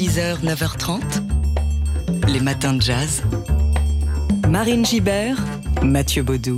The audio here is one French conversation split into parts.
6h, 9h30, les matins de jazz. Marine Gibert, Mathieu Baudou.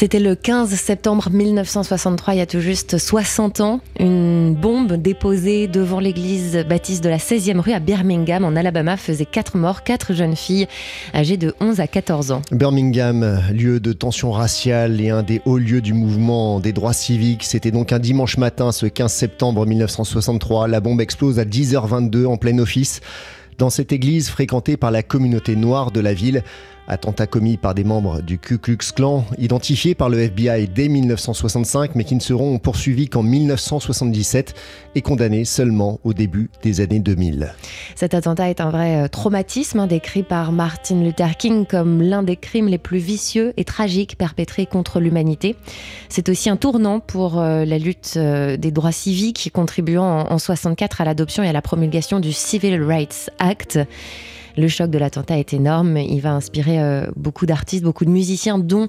C'était le 15 septembre 1963, il y a tout juste 60 ans, une bombe déposée devant l'église baptiste de la 16e rue à Birmingham, en Alabama, faisait 4 morts, 4 jeunes filles âgées de 11 à 14 ans. Birmingham, lieu de tension raciale et un des hauts lieux du mouvement des droits civiques. C'était donc un dimanche matin, ce 15 septembre 1963. La bombe explose à 10h22 en plein office dans cette église fréquentée par la communauté noire de la ville. Attentat commis par des membres du Ku Klux Klan, identifiés par le FBI dès 1965, mais qui ne seront poursuivis qu'en 1977 et condamnés seulement au début des années 2000. Cet attentat est un vrai euh, traumatisme, hein, décrit par Martin Luther King comme l'un des crimes les plus vicieux et tragiques perpétrés contre l'humanité. C'est aussi un tournant pour euh, la lutte euh, des droits civiques, contribuant en 64 à l'adoption et à la promulgation du Civil Rights Act. Le choc de l'attentat est énorme. Il va inspirer euh, beaucoup d'artistes, beaucoup de musiciens, dont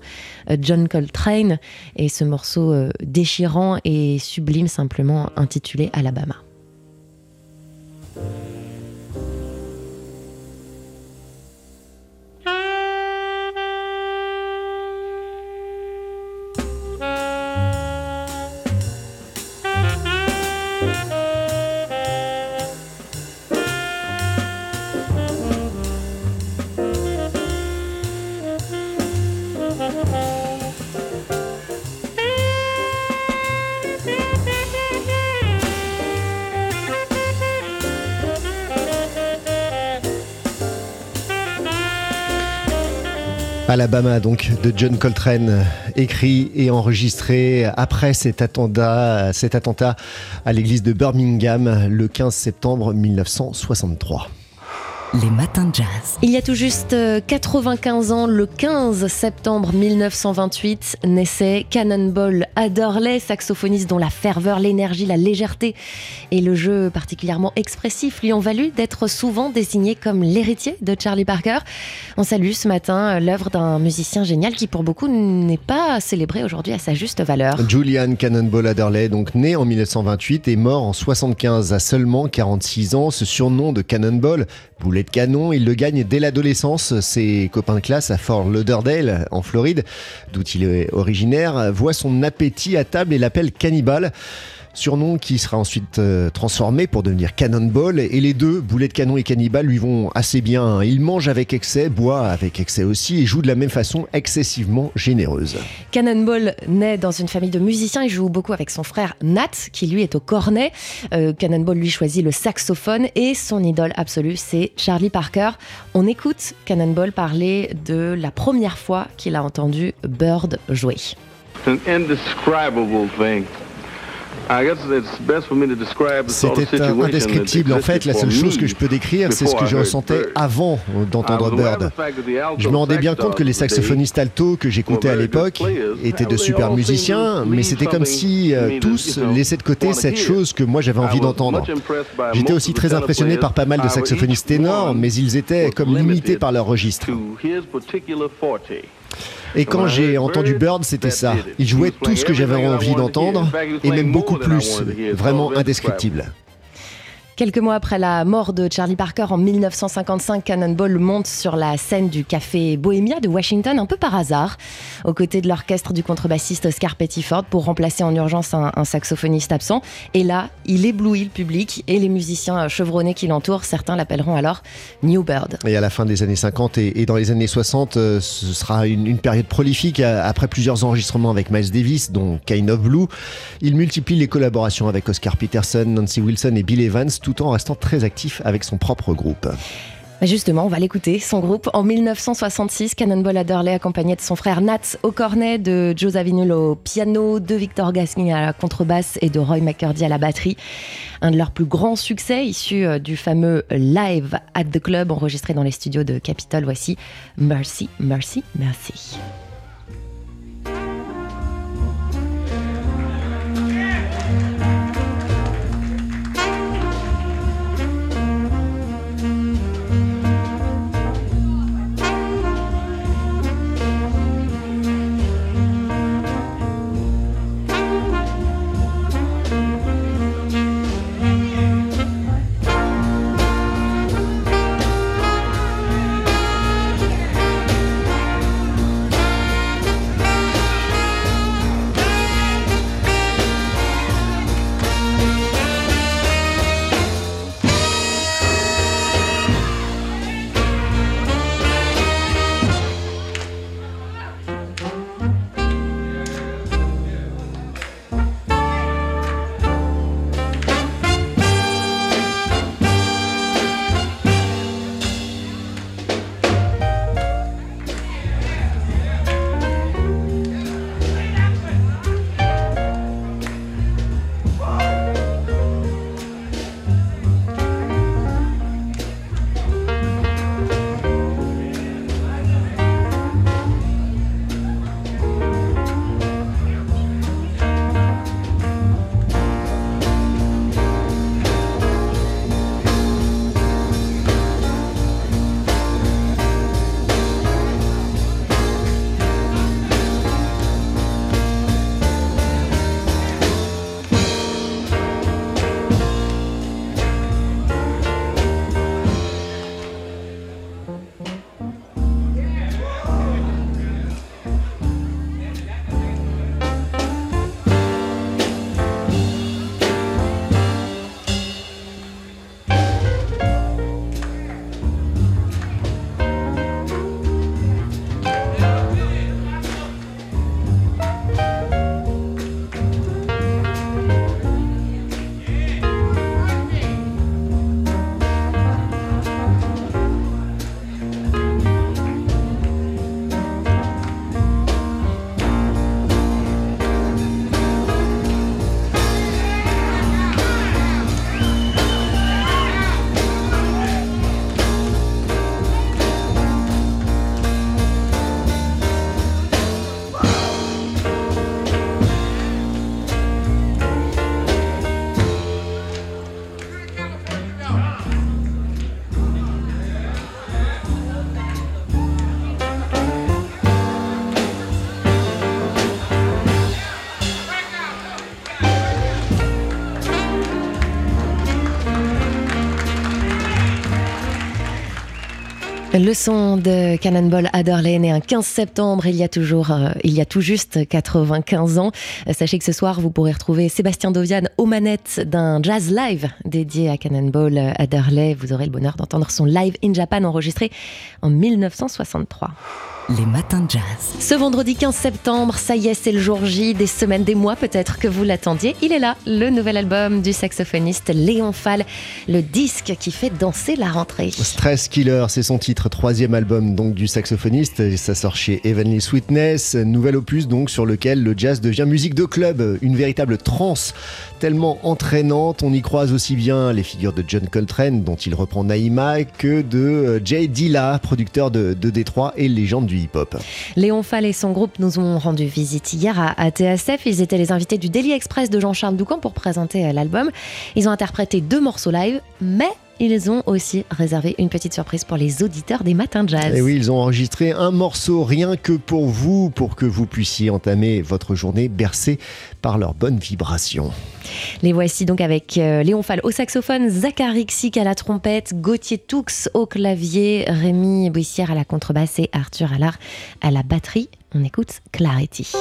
euh, John Coltrane. Et ce morceau euh, déchirant et sublime, simplement intitulé Alabama. Alabama, donc, de John Coltrane, écrit et enregistré après cet attentat, cet attentat à l'église de Birmingham le 15 septembre 1963. Les matins de jazz. Il y a tout juste 95 ans, le 15 septembre 1928, naissait Cannonball Adderley, saxophoniste dont la ferveur, l'énergie, la légèreté et le jeu particulièrement expressif lui ont valu d'être souvent désigné comme l'héritier de Charlie Parker. On salue ce matin l'œuvre d'un musicien génial qui pour beaucoup n'est pas célébré aujourd'hui à sa juste valeur. Julian Cannonball Adderley, donc né en 1928 et mort en 75 à seulement 46 ans, ce surnom de Cannonball Boulet de canon, il le gagne dès l'adolescence. Ses copains de classe à Fort Lauderdale, en Floride, d'où il est originaire, voient son appétit à table et l'appellent cannibale surnom qui sera ensuite euh, transformé pour devenir Cannonball. Et les deux, Boulet de Canon et Cannibal, lui vont assez bien. Il mange avec excès, boit avec excès aussi et joue de la même façon excessivement généreuse. Cannonball naît dans une famille de musiciens. Il joue beaucoup avec son frère Nat, qui lui est au cornet. Euh, Cannonball lui choisit le saxophone et son idole absolue, c'est Charlie Parker. On écoute Cannonball parler de la première fois qu'il a entendu Bird jouer. C'était indescriptible. En fait, la seule chose que je peux décrire, c'est ce que je ressentais avant d'entendre Bird. Je me rendais bien compte que les saxophonistes alto que j'écoutais à l'époque étaient de super musiciens, mais c'était comme si euh, tous laissaient de côté cette chose que moi j'avais envie d'entendre. J'étais aussi très impressionné par pas mal de saxophonistes ténors, mais ils étaient comme limités par leur registre. Et quand j'ai entendu Bird, c'était ça. Il jouait tout ce que j'avais envie d'entendre, et même beaucoup plus, vraiment indescriptible. Quelques mois après la mort de Charlie Parker en 1955, Cannonball monte sur la scène du café Bohemia de Washington un peu par hasard, aux côtés de l'orchestre du contrebassiste Oscar Pettiford pour remplacer en urgence un, saxophoniste absent. Et là, il éblouit le public et les musiciens chevronnés qui l'entourent. Certains l'appelleront alors New Bird. Et à la fin des années 50 et, dans les années 60, euh, ce sera une, période prolifique. Euh, après plusieurs enregistrements avec Miles Davis, dont Kind of Blue, il multiplie les collaborations avec Oscar Peterson, Nancy Wilson et Bill Evans, en restant très actif avec son propre groupe. Bah, justement, on va l'écouter. Son groupe, en 1966, Cannonball Adderley, accompagné de son frère Nats au cornet, de Joe Zawinul au piano, de Victor Gaskin à la contrebasse et de Roy McCurdy à la batterie. Un de leurs plus grands succès, issu euh, du fameux Live at the Club, enregistré dans les studios de Capitol. Voici Mercy, Mercy, Mercy. Le son de Cannonball Adderley né un 15 septembre, il y a toujours, euh, il y a tout juste 95 ans. Euh, sachez que ce soir, vous pourrez retrouver Sébastien Dovian aux manettes d'un jazz live dédié à Cannonball Adderley. Vous aurez le bonheur d'entendre son live in Japan enregistré en 1963. Les matins de jazz. Ce vendredi 15 septembre, ça y est, c'est le jour J, des semaines, des mois peut-être que vous l'attendiez. Il est là, le nouvel album du saxophoniste Léon Fall, le disque qui fait danser la rentrée. Stress Killer, c'est son titre, troisième album donc du saxophoniste. Ça sort chez Heavenly Sweetness, nouvel opus donc sur lequel le jazz devient musique de club, une véritable trance tellement entraînante. On y croise aussi bien les figures de John Coltrane, dont il reprend Naïma, que de euh, Jay Dilla, producteur de, de Détroit et légende du hip-hop. Léon Fall et son groupe nous ont rendu visite hier à, TSF. Ils étaient les invités du Daily Express de Jean-Charles Doucan pour présenter euh, l'album. Ils ont interprété deux morceaux live, mais ils ont aussi réservé une petite surprise pour les auditeurs des matins de jazz. Et oui, ils ont enregistré un morceau rien que pour vous, pour que vous puissiez entamer votre journée bercée par leurs bonnes vibrations. Les voici donc avec euh, Léon Fall au saxophone, Zachary Xic à la trompette, Gauthier Toux au clavier, Rémi Boissière à la contrebasse et Arthur Allard à la batterie. On écoute Clarity.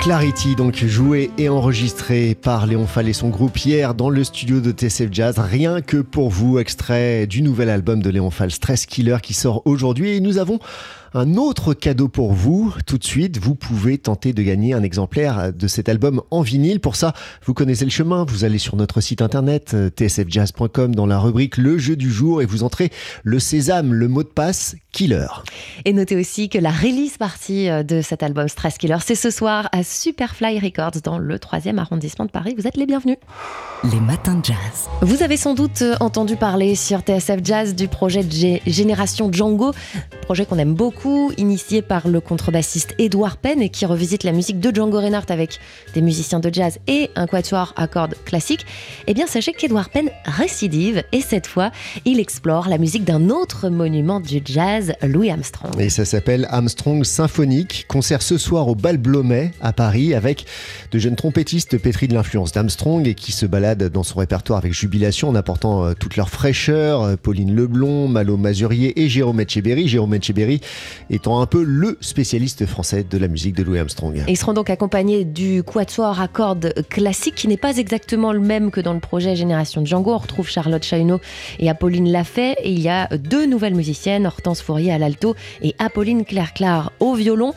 Clarity, donc joué et enregistré par Léon Fall et son groupe hier dans le studio de TCF Jazz. Rien que pour vous, extrait du nouvel album de Léon Fall, Stress Killer, qui sort aujourd'hui. Et nous avons un autre cadeau pour vous. Tout de suite, vous pouvez tenter de gagner un exemplaire de cet album en vinyle. Pour ça, vous connaissez le chemin. Vous allez sur notre site internet euh, tsfjazz.com dans la rubrique Le jeu du jour et vous entrez le sésame, le mot de passe Killer. Et notez aussi que la release partie euh, de cet album Stress Killer, c'est ce soir à Superfly Records dans le 3e arrondissement de Paris. Vous êtes les bienvenus. Les matins de jazz. Vous avez sans doute euh, entendu parler sur TSF Jazz du projet de Génération Django, projet qu'on aime beaucoup initié par le contrebassiste Edouard Penn et qui revisite la musique de Django Reinhardt avec des musiciens de jazz et un quatuor à cordes classique, eh bien sachez qu'Edouard Penn récidive et cette fois, il explore la musique d'un autre monument du jazz, Louis Armstrong. Et ça s'appelle Armstrong Symphonique, concert ce soir au Bal Blomet à Paris avec de jeunes trompettistes pétris de l'influence d'Armstrong et qui se baladent dans son répertoire avec jubilation en apportant euh, toute leur fraîcheur, euh, Pauline Leblon, Malo Mazurier et Jérôme Etcheberry. Jérôme Etcheberry étant un peu le spécialiste français de la musique de Louis Armstrong. ils seront donc accompagnés du quatuor à cordes classique qui n'est pas exactement le même que dans le projet Génération Django. On retrouve Charlotte Chahuneau et Apolline Lafay et il y a deux nouvelles musiciennes, Hortense Fourier à l'alto et Apolline Claire-Claire au violon.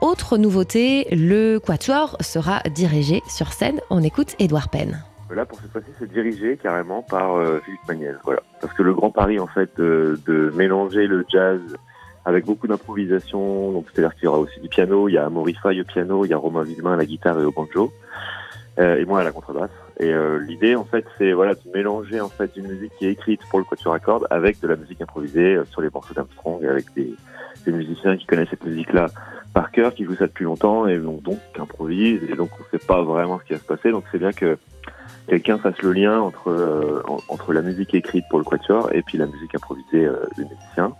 Autre nouveauté, le quatuor sera dirigé sur scène. On écoute Édouard Penn. Là, pour cette fois-ci, c'est dirigé carrément par euh, Philippe Magnès. Voilà. Parce que le grand pari, en fait, de mélanger le jazz avec beaucoup d'improvisation. Donc, c'est-à-dire qu'il y aura aussi du piano. Il y a Maurice Faye au piano, il y a Romain Villemain à la guitare et au banjo, euh, et moi à la contrebasse. Et euh, l'idée, en fait, c'est voilà de mélanger en fait une musique qui est écrite pour le quatuor à cordes avec de la musique improvisée euh, sur les morceaux d'Armstrong, avec des, musiciens qui connaissent cette musique-là par cœur, qui jouent ça depuis longtemps et donc, donc improvisent. Et donc, on ne sait pas vraiment ce qui va se passer. Donc, c'est bien que quelqu'un fasse le lien entre euh, entre la musique écrite pour le quatuor et puis la musique improvisée euh, des musiciens.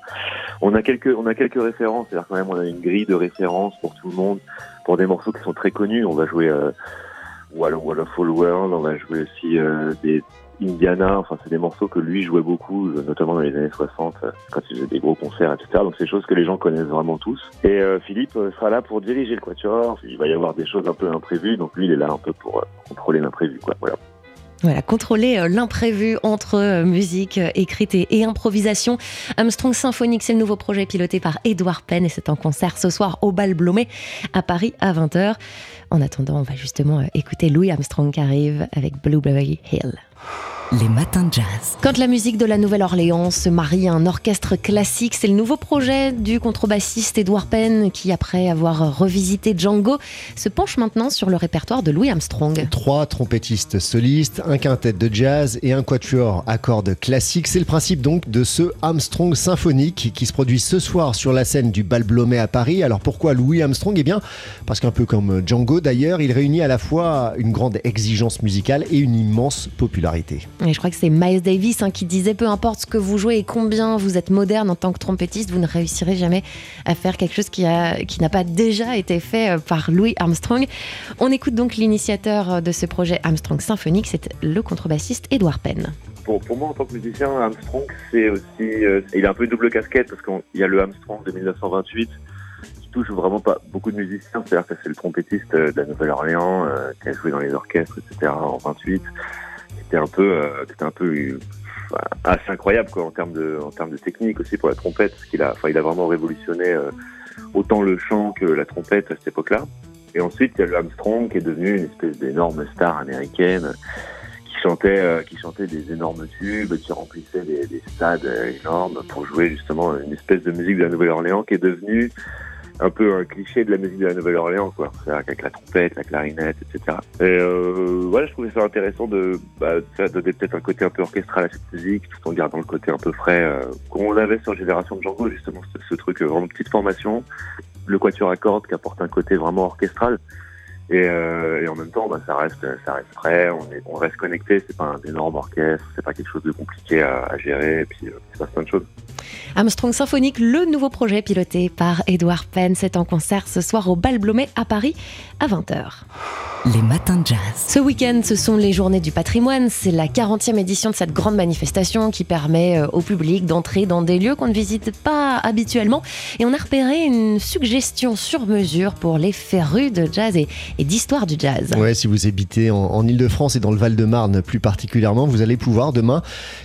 On a quelques on a quelques références, c'est-à-dire quand même on a une grille de références pour tout le monde pour des morceaux qui sont très connus. On va jouer euh, Wall of World, on va jouer aussi euh, des Indiana, enfin c'est des morceaux que lui jouait beaucoup, notamment dans les années 60, quand il faisait des gros concerts, etc. Donc c'est des choses que les gens connaissent vraiment tous. Et Philippe sera là pour diriger le quatuor. Il va y avoir des choses un peu imprévues, donc lui il est là un peu pour contrôler l'imprévu, quoi. Voilà. Voilà, contrôler euh, l'imprévu entre euh, musique euh, écrite et, improvisation. Armstrong Symphonique, c'est le nouveau projet piloté par Edouard Penn et c'est en concert ce soir au Bal Blomet à Paris à 20h. En attendant, on va justement écouter Louis Armstrong qui arrive avec Blueberry Hill. Les matins de jazz. Quand la musique de la Nouvelle-Orléans se marie à un orchestre classique, c'est le nouveau projet du contrebassiste Edouard Penn qui, après avoir revisité Django, se penche maintenant sur le répertoire de Louis Armstrong. Trois trompettistes solistes, un quintet de jazz et un quatuor à cordes classiques. C'est le principe donc de ce Armstrong symphonique qui se produit ce soir sur la scène du Bal Blomet à Paris. Alors pourquoi Louis Armstrong? Eh bien, parce qu'un peu comme Django d'ailleurs, il réunit à la fois une grande exigence musicale et une immense popularité. Et je crois que c'est Miles Davis hein, qui disait peu importe ce que vous jouez et combien vous êtes moderne en tant que trompettiste, vous ne réussirez jamais à faire quelque chose qui n'a qui pas déjà été fait euh, par Louis Armstrong. On écoute donc l'initiateur euh, de ce projet Armstrong Symphonique, c'est le contrebassiste Edouard Penn. Pour, moi, en tant que musicien, Armstrong, c'est aussi. Euh, il a un peu double casquette parce qu'il y a le Armstrong de 1928 qui touche vraiment pas beaucoup de musiciens. C'est-à-dire que c'est le trompettiste de la Nouvelle-Orléans qui a joué dans les orchestres, etc. en 28 c'était un peu, euh, c'était un peu euh, assez incroyable quoi en termes de, en termes de technique aussi pour la trompette, parce qu'il a, enfin, il a vraiment révolutionné euh, autant le chant que la trompette à cette époque-là. Et ensuite, il y a le Armstrong qui est devenu une espèce d'énorme star américaine qui chantait, qui chantait des énormes tubes, qui remplissait des, des, stades énormes pour jouer justement une espèce de musique de la Nouvelle-Orléans qui est devenue un peu un cliché de la musique de la Nouvelle-Orléans, quoi. Avec la trompette, la clarinette, etc. Et euh, voilà, je trouvais ça intéressant de, bah, de donner peut-être un côté un peu orchestral à cette musique, tout en gardant le côté un peu frais euh, qu'on avait sur Génération de Django, justement, ce, ce truc euh, vraiment petite formation, le quatuor à cordes qui apporte un côté vraiment orchestral. Et, euh, et, en même temps, bah, ça reste, ça reste frais. On, est, on reste connecté. C'est pas un énorme orchestre. C'est pas quelque chose de compliqué à, à gérer. Et puis, euh, il se passe plein de choses. Armstrong Symphonique, le nouveau projet piloté par Edouard Penn, c'est en concert ce soir au Bal Blomet à Paris à 20h. Les matins de jazz. Ce week-end, ce sont les journées du patrimoine. C'est la 40e édition de cette grande manifestation qui permet euh, au public d'entrer dans des lieux qu'on ne visite pas habituellement. Et on a repéré une suggestion sur mesure pour les férus de jazz et, d'histoire du jazz. Ouais, si vous habitez en, en Ile-de-France et dans le Val-de-Marne plus particulièrement, vous allez pouvoir demain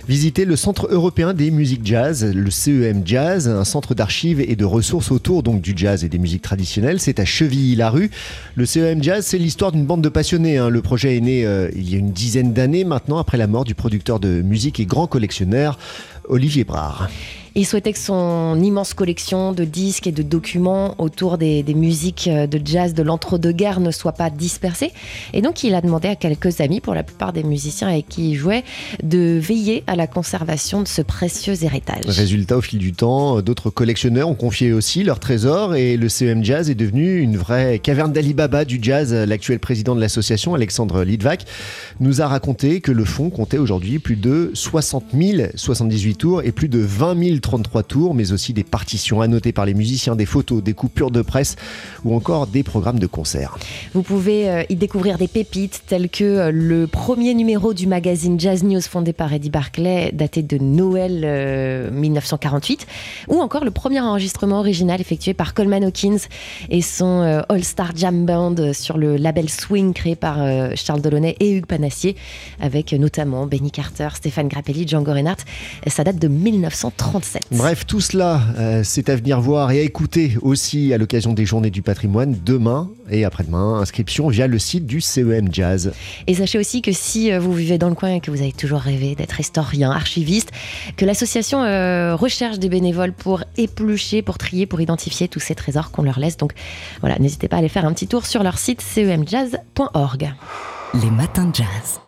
visiter le Centre européen des musiques jazz, le CEM Jazz, un centre d'archives et de ressources autour donc du jazz et des musiques traditionnelles. C'est à Chevilly-la-Rue. Le CEM Jazz, c'est l'histoire d'une bande de passionnés. Hein. Le projet est né euh, il y a une dizaine d'années maintenant, après la mort du producteur de musique et grand collectionneur Olivier Brard. Il souhaitait que son immense collection de disques et de documents autour des, musiques euh, de jazz de l'entre-deux-guerres ne soit pas dispersée. Et donc, il a demandé à quelques amis, pour la plupart des musiciens avec qui il jouait, de veiller à la conservation de ce précieux héritage. Résultat, au fil du temps, d'autres collectionneurs ont confié aussi leurs trésors et le CEM Jazz est devenu une vraie caverne d'Alibaba du jazz. L'actuel président de l'association, Alexandre Lidvac, nous a raconté que le fonds comptait aujourd'hui plus de 60 000 78 tours et plus de 20 000 33 tours, mais aussi des partitions annotées par les musiciens, des photos, des coupures de presse ou encore des programmes de concert. Vous pouvez euh, y découvrir des pépites telles que euh, le premier numéro du magazine Jazz News fondé par Eddie Barclay, daté de Noël 1948, euh, ou encore le premier enregistrement original effectué par Coleman Hawkins et son All-Star Jam Band sur le label Swing créé par Charles Delaunay et Hugues Panassier, avec notamment Benny Carter, Stéphane Grappelli, Django Reinhardt. Ça date de 1937. Bref, tout cela, euh, c'est à venir voir et à écouter aussi à l'occasion des Journées du patrimoine demain et après-demain. Inscription via le site du CEM Jazz. Et sachez aussi que si euh, vous vivez dans le coin et que vous avez toujours rêvé d'être historien, archiviste, que l'association euh, recherche des bénévoles pour éplucher, pour trier, pour identifier tous ces trésors qu'on leur laisse. Donc voilà, n'hésitez pas à aller faire un petit tour sur leur site cemjazz.org. Les matins de jazz.